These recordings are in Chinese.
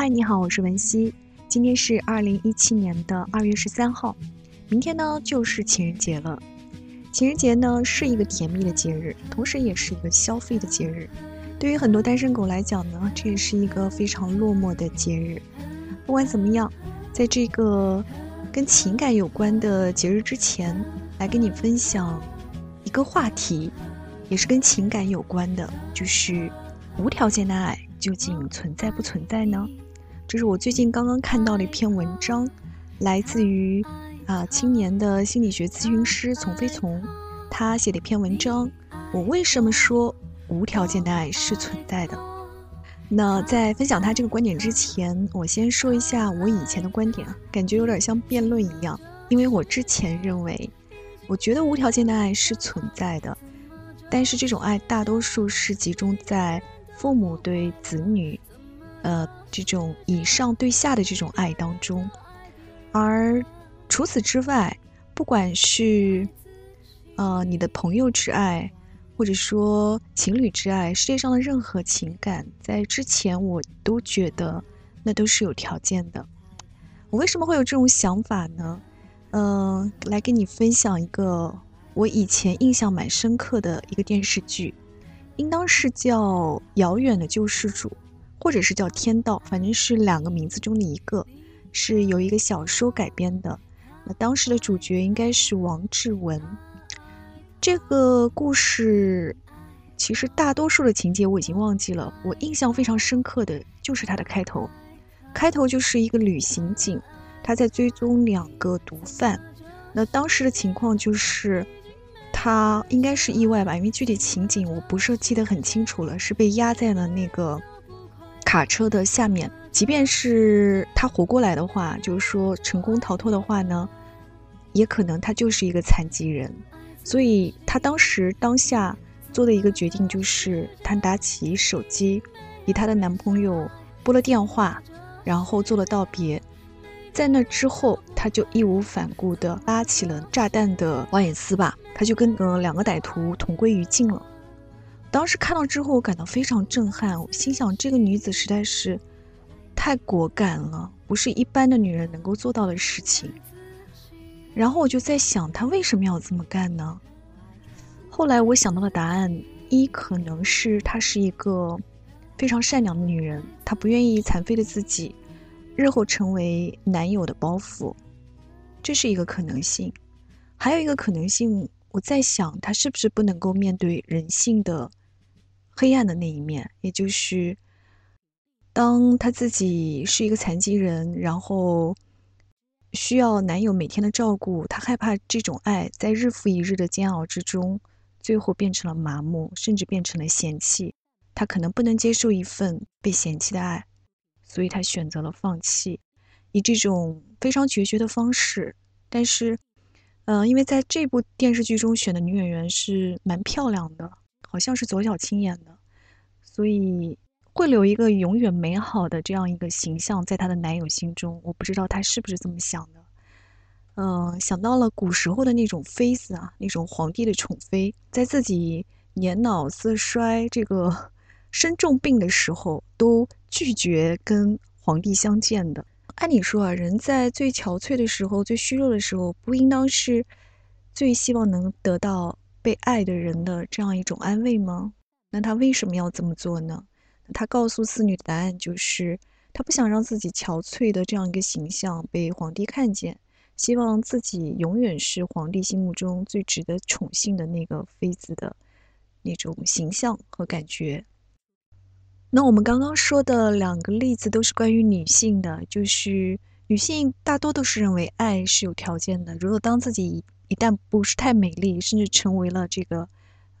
嗨，你好，我是文熙。今天是二零一七年的二月十三号，明天呢就是情人节了。情人节呢是一个甜蜜的节日，同时也是一个消费的节日。对于很多单身狗来讲呢，这也是一个非常落寞的节日。不管怎么样，在这个跟情感有关的节日之前，来跟你分享一个话题，也是跟情感有关的，就是无条件的爱究竟存在不存在呢？这是我最近刚刚看到的一篇文章，来自于啊青年的心理学咨询师丛飞从，他写的一篇文章。我为什么说无条件的爱是存在的？那在分享他这个观点之前，我先说一下我以前的观点啊，感觉有点像辩论一样。因为我之前认为，我觉得无条件的爱是存在的，但是这种爱大多数是集中在父母对子女。呃，这种以上对下的这种爱当中，而除此之外，不管是呃你的朋友之爱，或者说情侣之爱，世界上的任何情感，在之前我都觉得那都是有条件的。我为什么会有这种想法呢？嗯，来跟你分享一个我以前印象蛮深刻的一个电视剧，应当是叫《遥远的救世主》。或者是叫天道，反正是两个名字中的一个，是由一个小说改编的。那当时的主角应该是王志文。这个故事其实大多数的情节我已经忘记了，我印象非常深刻的就是它的开头。开头就是一个旅行警，他在追踪两个毒贩。那当时的情况就是，他应该是意外吧，因为具体情景我不是记得很清楚了，是被压在了那个。卡车的下面，即便是他活过来的话，就是说成功逃脱的话呢，也可能他就是一个残疾人。所以他当时当下做的一个决定就是，他拿起手机，给他的男朋友拨了电话，然后做了道别。在那之后，他就义无反顾地拉起了炸弹的保险丝吧，他就跟呃两个歹徒同归于尽了。当时看到之后，我感到非常震撼。我心想，这个女子实在是太果敢了，不是一般的女人能够做到的事情。然后我就在想，她为什么要这么干呢？后来我想到的答案：一可能是她是一个非常善良的女人，她不愿意残废的自己日后成为男友的包袱，这是一个可能性。还有一个可能性，我在想，她是不是不能够面对人性的？黑暗的那一面，也就是当她自己是一个残疾人，然后需要男友每天的照顾，她害怕这种爱在日复一日的煎熬之中，最后变成了麻木，甚至变成了嫌弃。她可能不能接受一份被嫌弃的爱，所以她选择了放弃，以这种非常决绝的方式。但是，嗯，因为在这部电视剧中选的女演员是蛮漂亮的。好像是左小青演的，所以会留一个永远美好的这样一个形象在她的男友心中。我不知道她是不是这么想的。嗯，想到了古时候的那种妃子啊，那种皇帝的宠妃，在自己年老色衰、这个 身重病的时候，都拒绝跟皇帝相见的。按理说啊，人在最憔悴的时候、最虚弱的时候，不应当是最希望能得到。被爱的人的这样一种安慰吗？那他为什么要这么做呢？他告诉四女的答案就是，他不想让自己憔悴的这样一个形象被皇帝看见，希望自己永远是皇帝心目中最值得宠幸的那个妃子的那种形象和感觉。那我们刚刚说的两个例子都是关于女性的，就是女性大多都是认为爱是有条件的，如果当自己。一旦不是太美丽，甚至成为了这个，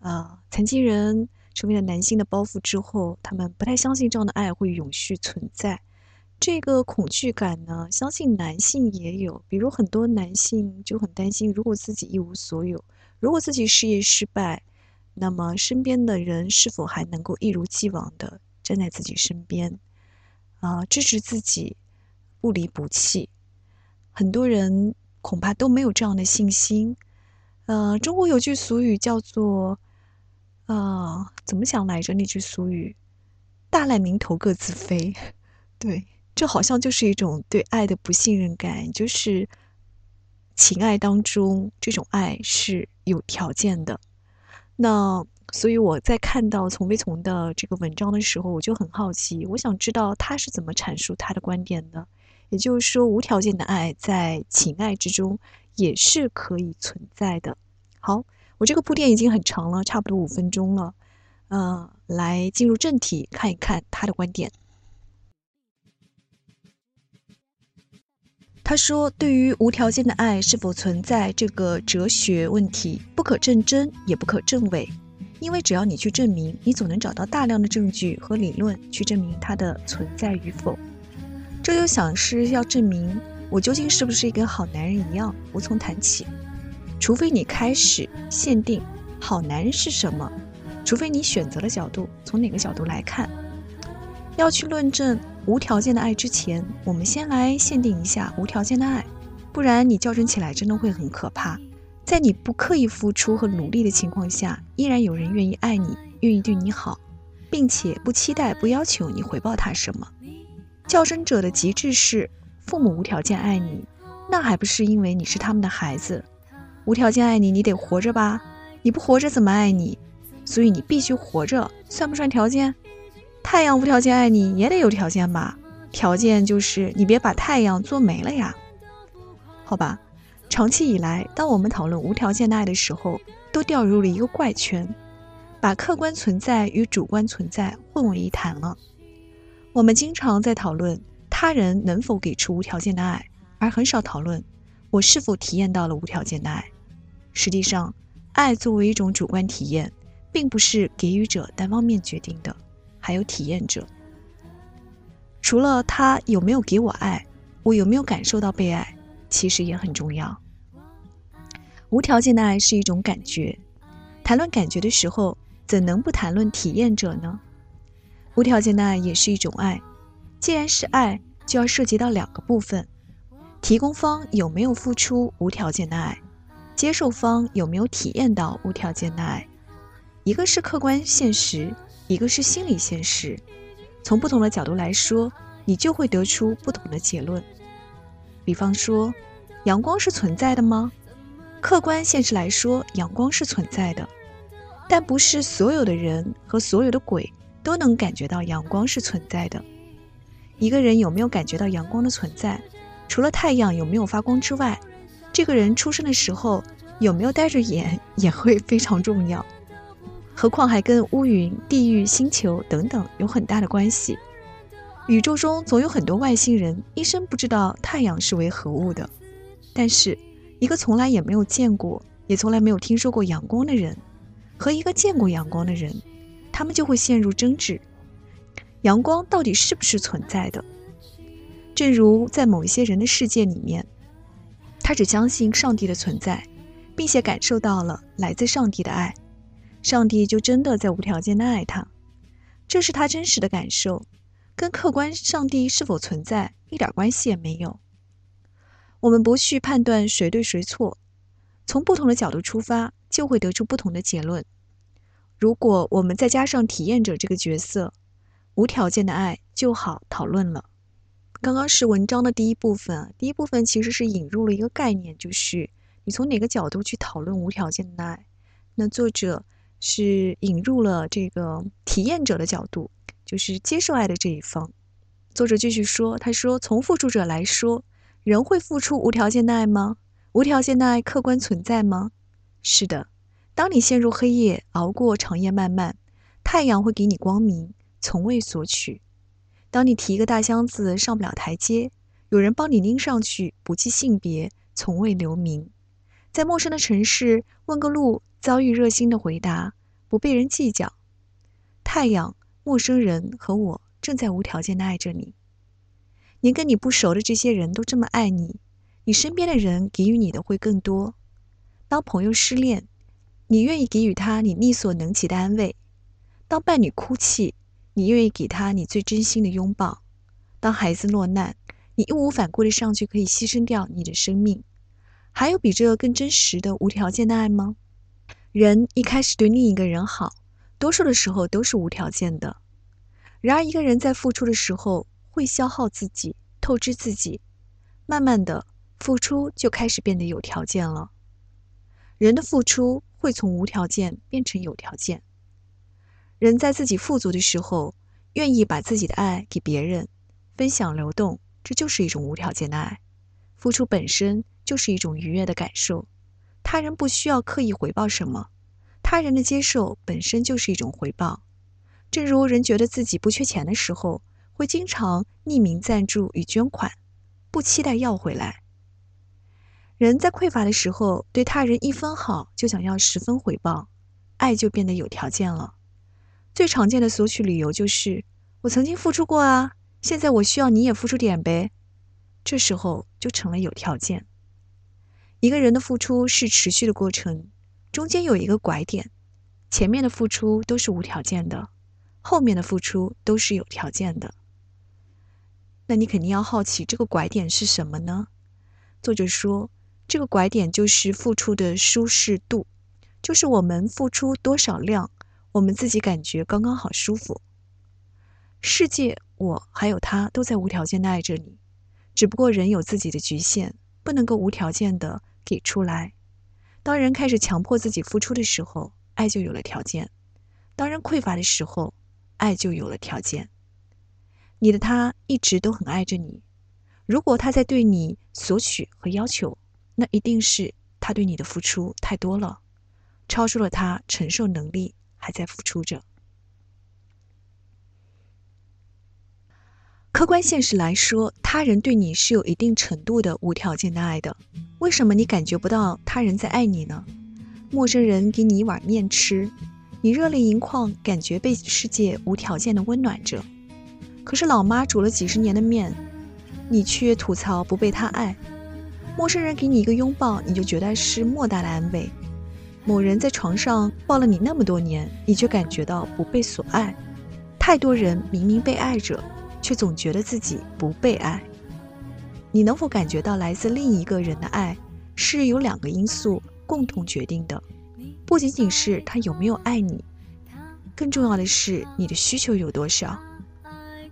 呃，残疾人，成为了男性的包袱之后，他们不太相信这样的爱会永续存在。这个恐惧感呢，相信男性也有。比如很多男性就很担心，如果自己一无所有，如果自己事业失败，那么身边的人是否还能够一如既往的站在自己身边，啊，支持自己，不离不弃？很多人。恐怕都没有这样的信心。呃，中国有句俗语叫做“呃，怎么讲来着？那句俗语，大难临头各自飞。”对，这好像就是一种对爱的不信任感，就是情爱当中这种爱是有条件的。那所以我在看到从飞从的这个文章的时候，我就很好奇，我想知道他是怎么阐述他的观点的。也就是说，无条件的爱在情爱之中也是可以存在的。好，我这个铺垫已经很长了，差不多五分钟了。呃，来进入正题，看一看他的观点。他说：“对于无条件的爱是否存在这个哲学问题，不可证真，也不可证伪，因为只要你去证明，你总能找到大量的证据和理论去证明它的存在与否。这就想是要证明我究竟是不是一个好男人一样，无从谈起。除非你开始限定好男人是什么，除非你选择了角度，从哪个角度来看，要去论证。”无条件的爱之前，我们先来限定一下无条件的爱，不然你较真起来真的会很可怕。在你不刻意付出和努力的情况下，依然有人愿意爱你，愿意对你好，并且不期待、不要求你回报他什么。较真者的极致是父母无条件爱你，那还不是因为你是他们的孩子？无条件爱你，你得活着吧？你不活着怎么爱你？所以你必须活着，算不算条件？太阳无条件爱你也得有条件吧？条件就是你别把太阳做没了呀。好吧，长期以来，当我们讨论无条件的爱的时候，都掉入了一个怪圈，把客观存在与主观存在混为一谈了。我们经常在讨论他人能否给出无条件的爱，而很少讨论我是否体验到了无条件的爱。实际上，爱作为一种主观体验，并不是给予者单方面决定的。还有体验者，除了他有没有给我爱，我有没有感受到被爱，其实也很重要。无条件的爱是一种感觉，谈论感觉的时候，怎能不谈论体验者呢？无条件的爱也是一种爱，既然是爱，就要涉及到两个部分：提供方有没有付出无条件的爱，接受方有没有体验到无条件的爱。一个是客观现实。一个是心理现实，从不同的角度来说，你就会得出不同的结论。比方说，阳光是存在的吗？客观现实来说，阳光是存在的，但不是所有的人和所有的鬼都能感觉到阳光是存在的。一个人有没有感觉到阳光的存在，除了太阳有没有发光之外，这个人出生的时候有没有戴着眼 也会非常重要。何况还跟乌云、地狱、星球等等有很大的关系。宇宙中总有很多外星人一生不知道太阳是为何物的，但是一个从来也没有见过，也从来没有听说过阳光的人，和一个见过阳光的人，他们就会陷入争执：阳光到底是不是存在的？正如在某一些人的世界里面，他只相信上帝的存在，并且感受到了来自上帝的爱。上帝就真的在无条件的爱他，这是他真实的感受，跟客观上帝是否存在一点关系也没有。我们不去判断谁对谁错，从不同的角度出发，就会得出不同的结论。如果我们再加上体验者这个角色，无条件的爱就好讨论了。刚刚是文章的第一部分，第一部分其实是引入了一个概念，就是你从哪个角度去讨论无条件的爱。那作者。是引入了这个体验者的角度，就是接受爱的这一方。作者继续说：“他说，从付出者来说，人会付出无条件的爱吗？无条件的爱客观存在吗？是的。当你陷入黑夜，熬过长夜漫漫，太阳会给你光明，从未索取。当你提一个大箱子上不了台阶，有人帮你拎上去，不计性别，从未留名。在陌生的城市问个路。”遭遇热心的回答，不被人计较。太阳、陌生人和我正在无条件的爱着你。连跟你不熟的这些人都这么爱你，你身边的人给予你的会更多。当朋友失恋，你愿意给予他你力所能及的安慰；当伴侣哭泣，你愿意给他你最真心的拥抱；当孩子落难，你义无反顾的上去可以牺牲掉你的生命。还有比这更真实的无条件的爱吗？人一开始对另一个人好，多数的时候都是无条件的。然而，一个人在付出的时候会消耗自己，透支自己，慢慢的，付出就开始变得有条件了。人的付出会从无条件变成有条件。人在自己富足的时候，愿意把自己的爱给别人，分享流动，这就是一种无条件的爱。付出本身就是一种愉悦的感受，他人不需要刻意回报什么，他人的接受本身就是一种回报。正如人觉得自己不缺钱的时候，会经常匿名赞助与捐款，不期待要回来。人在匮乏的时候，对他人一分好就想要十分回报，爱就变得有条件了。最常见的索取理由就是：“我曾经付出过啊，现在我需要你也付出点呗。”这时候就成了有条件。一个人的付出是持续的过程，中间有一个拐点，前面的付出都是无条件的。后面的付出都是有条件的，那你肯定要好奇这个拐点是什么呢？作者说，这个拐点就是付出的舒适度，就是我们付出多少量，我们自己感觉刚刚好舒服。世界，我还有他都在无条件的爱着你，只不过人有自己的局限，不能够无条件的给出来。当人开始强迫自己付出的时候，爱就有了条件；当人匮乏的时候，爱就有了条件。你的他一直都很爱着你，如果他在对你索取和要求，那一定是他对你的付出太多了，超出了他承受能力，还在付出着。客观现实来说，他人对你是有一定程度的无条件的爱的。为什么你感觉不到他人在爱你呢？陌生人给你一碗面吃。你热泪盈眶，感觉被世界无条件的温暖着。可是老妈煮了几十年的面，你却吐槽不被她爱。陌生人给你一个拥抱，你就觉得是莫大的安慰。某人在床上抱了你那么多年，你却感觉到不被所爱。太多人明明被爱着，却总觉得自己不被爱。你能否感觉到来自另一个人的爱，是由两个因素共同决定的？不仅仅是他有没有爱你，更重要的是你的需求有多少。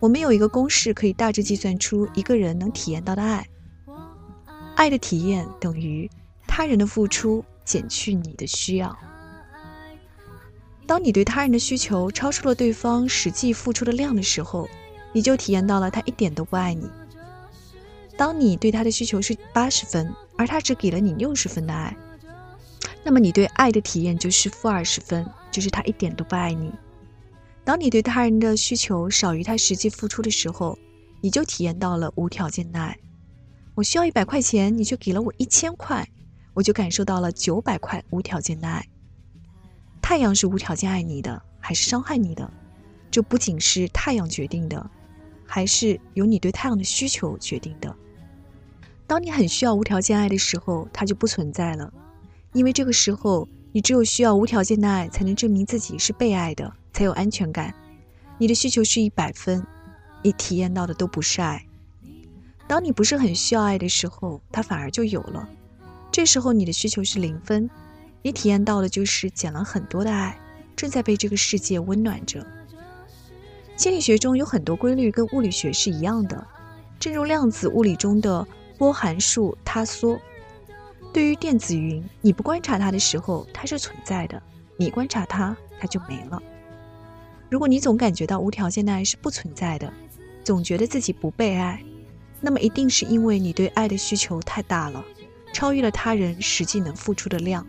我们有一个公式，可以大致计算出一个人能体验到的爱。爱的体验等于他人的付出减去你的需要。当你对他人的需求超出了对方实际付出的量的时候，你就体验到了他一点都不爱你。当你对他的需求是八十分，而他只给了你六十分的爱。那么你对爱的体验就是负二十分，就是他一点都不爱你。当你对他人的需求少于他实际付出的时候，你就体验到了无条件的爱。我需要一百块钱，你却给了我一千块，我就感受到了九百块无条件的爱。太阳是无条件爱你的，还是伤害你的？这不仅是太阳决定的，还是由你对太阳的需求决定的。当你很需要无条件爱的时候，它就不存在了。因为这个时候，你只有需要无条件的爱，才能证明自己是被爱的，才有安全感。你的需求是一百分，你体验到的都不是爱。当你不是很需要爱的时候，它反而就有了。这时候你的需求是零分，你体验到的就是减了很多的爱，正在被这个世界温暖着。心理学中有很多规律跟物理学是一样的，正如量子物理中的波函数塌缩。对于电子云，你不观察它的时候，它是存在的；你观察它，它就没了。如果你总感觉到无条件的爱是不存在的，总觉得自己不被爱，那么一定是因为你对爱的需求太大了，超越了他人实际能付出的量。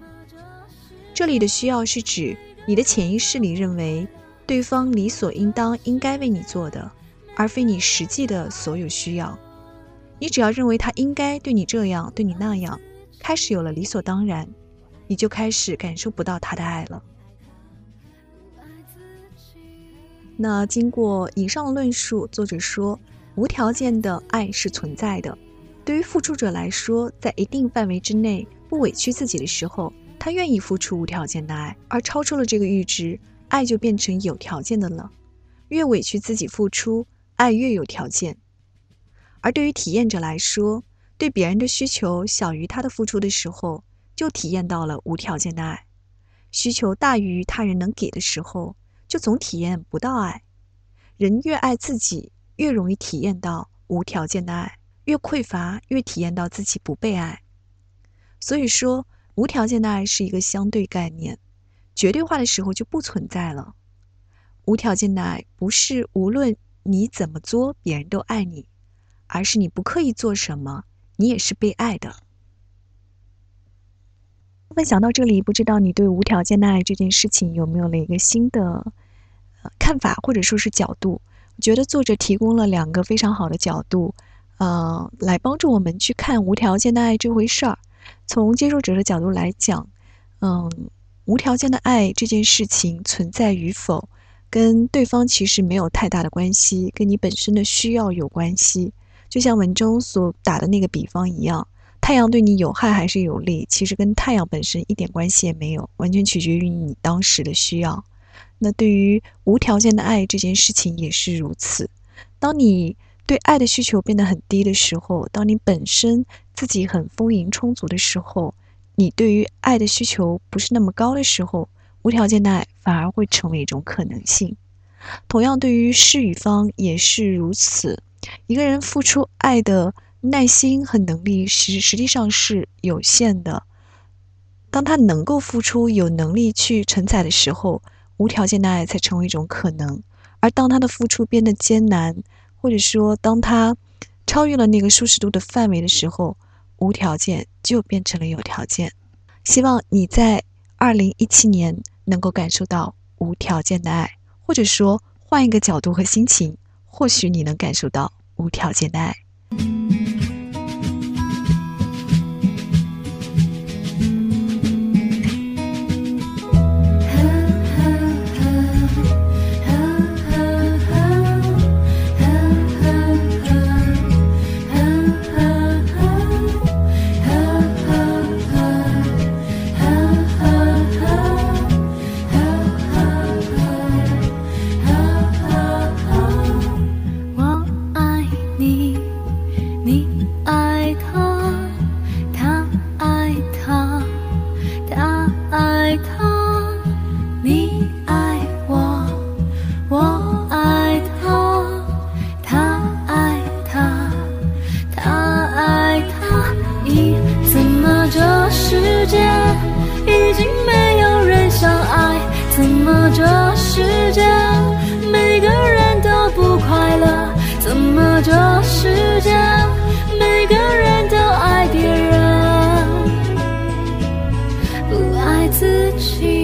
这里的需要是指你的潜意识里认为对方理所应当应该为你做的，而非你实际的所有需要。你只要认为他应该对你这样，对你那样。开始有了理所当然，你就开始感受不到他的爱了。那经过以上的论述，作者说，无条件的爱是存在的。对于付出者来说，在一定范围之内不委屈自己的时候，他愿意付出无条件的爱；而超出了这个阈值，爱就变成有条件的了。越委屈自己付出，爱越有条件。而对于体验者来说，对别人的需求小于他的付出的时候，就体验到了无条件的爱；需求大于他人能给的时候，就总体验不到爱。人越爱自己，越容易体验到无条件的爱，越匮乏越体验到自己不被爱。所以说，无条件的爱是一个相对概念，绝对化的时候就不存在了。无条件的爱不是无论你怎么作，别人都爱你，而是你不刻意做什么，你也是被爱的。分享到这里，不知道你对无条件的爱这件事情有没有了一个新的看法，或者说是角度？觉得作者提供了两个非常好的角度，呃，来帮助我们去看无条件的爱这回事儿。从接受者的角度来讲，嗯，无条件的爱这件事情存在与否，跟对方其实没有太大的关系，跟你本身的需要有关系。就像文中所打的那个比方一样，太阳对你有害还是有利，其实跟太阳本身一点关系也没有，完全取决于你当时的需要。那对于无条件的爱这件事情也是如此。当你对爱的需求变得很低的时候，当你本身自己很丰盈充足的时候，你对于爱的需求不是那么高的时候，无条件的爱反而会成为一种可能性。同样，对于施与方也是如此。一个人付出爱的耐心和能力实实际上是有限的。当他能够付出、有能力去承载的时候，无条件的爱才成为一种可能。而当他的付出变得艰难，或者说，当他超越了那个舒适度的范围的时候，无条件就变成了有条件。希望你在二零一七年能够感受到无条件的爱，或者说换一个角度和心情，或许你能感受到无条件的爱。爱自己。